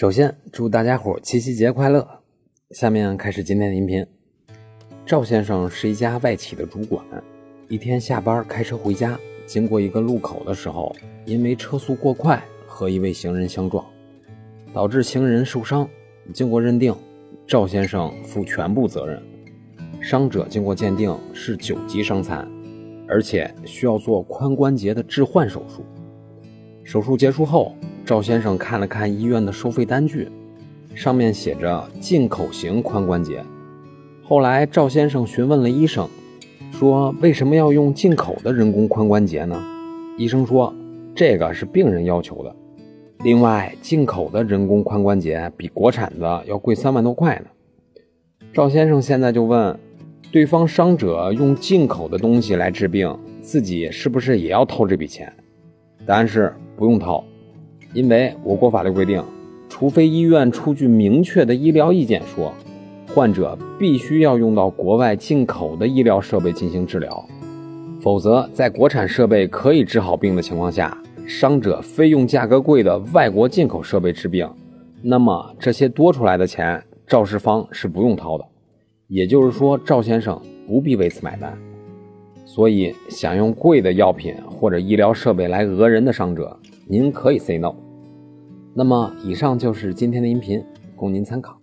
首先，祝大家伙七夕节快乐！下面开始今天的音频。赵先生是一家外企的主管，一天下班开车回家，经过一个路口的时候，因为车速过快和一位行人相撞，导致行人受伤。经过认定，赵先生负全部责任。伤者经过鉴定是九级伤残，而且需要做髋关节的置换手术。手术结束后，赵先生看了看医院的收费单据，上面写着进口型髋关节。后来赵先生询问了医生，说为什么要用进口的人工髋关节呢？医生说这个是病人要求的。另外，进口的人工髋关节比国产的要贵三万多块呢。赵先生现在就问，对方伤者用进口的东西来治病，自己是不是也要掏这笔钱？答案是不用掏，因为我国法律规定，除非医院出具明确的医疗意见说，患者必须要用到国外进口的医疗设备进行治疗，否则在国产设备可以治好病的情况下。伤者非用价格贵的外国进口设备治病，那么这些多出来的钱，肇事方是不用掏的。也就是说，赵先生不必为此买单。所以，想用贵的药品或者医疗设备来讹人的伤者，您可以 say no。那么，以上就是今天的音频，供您参考。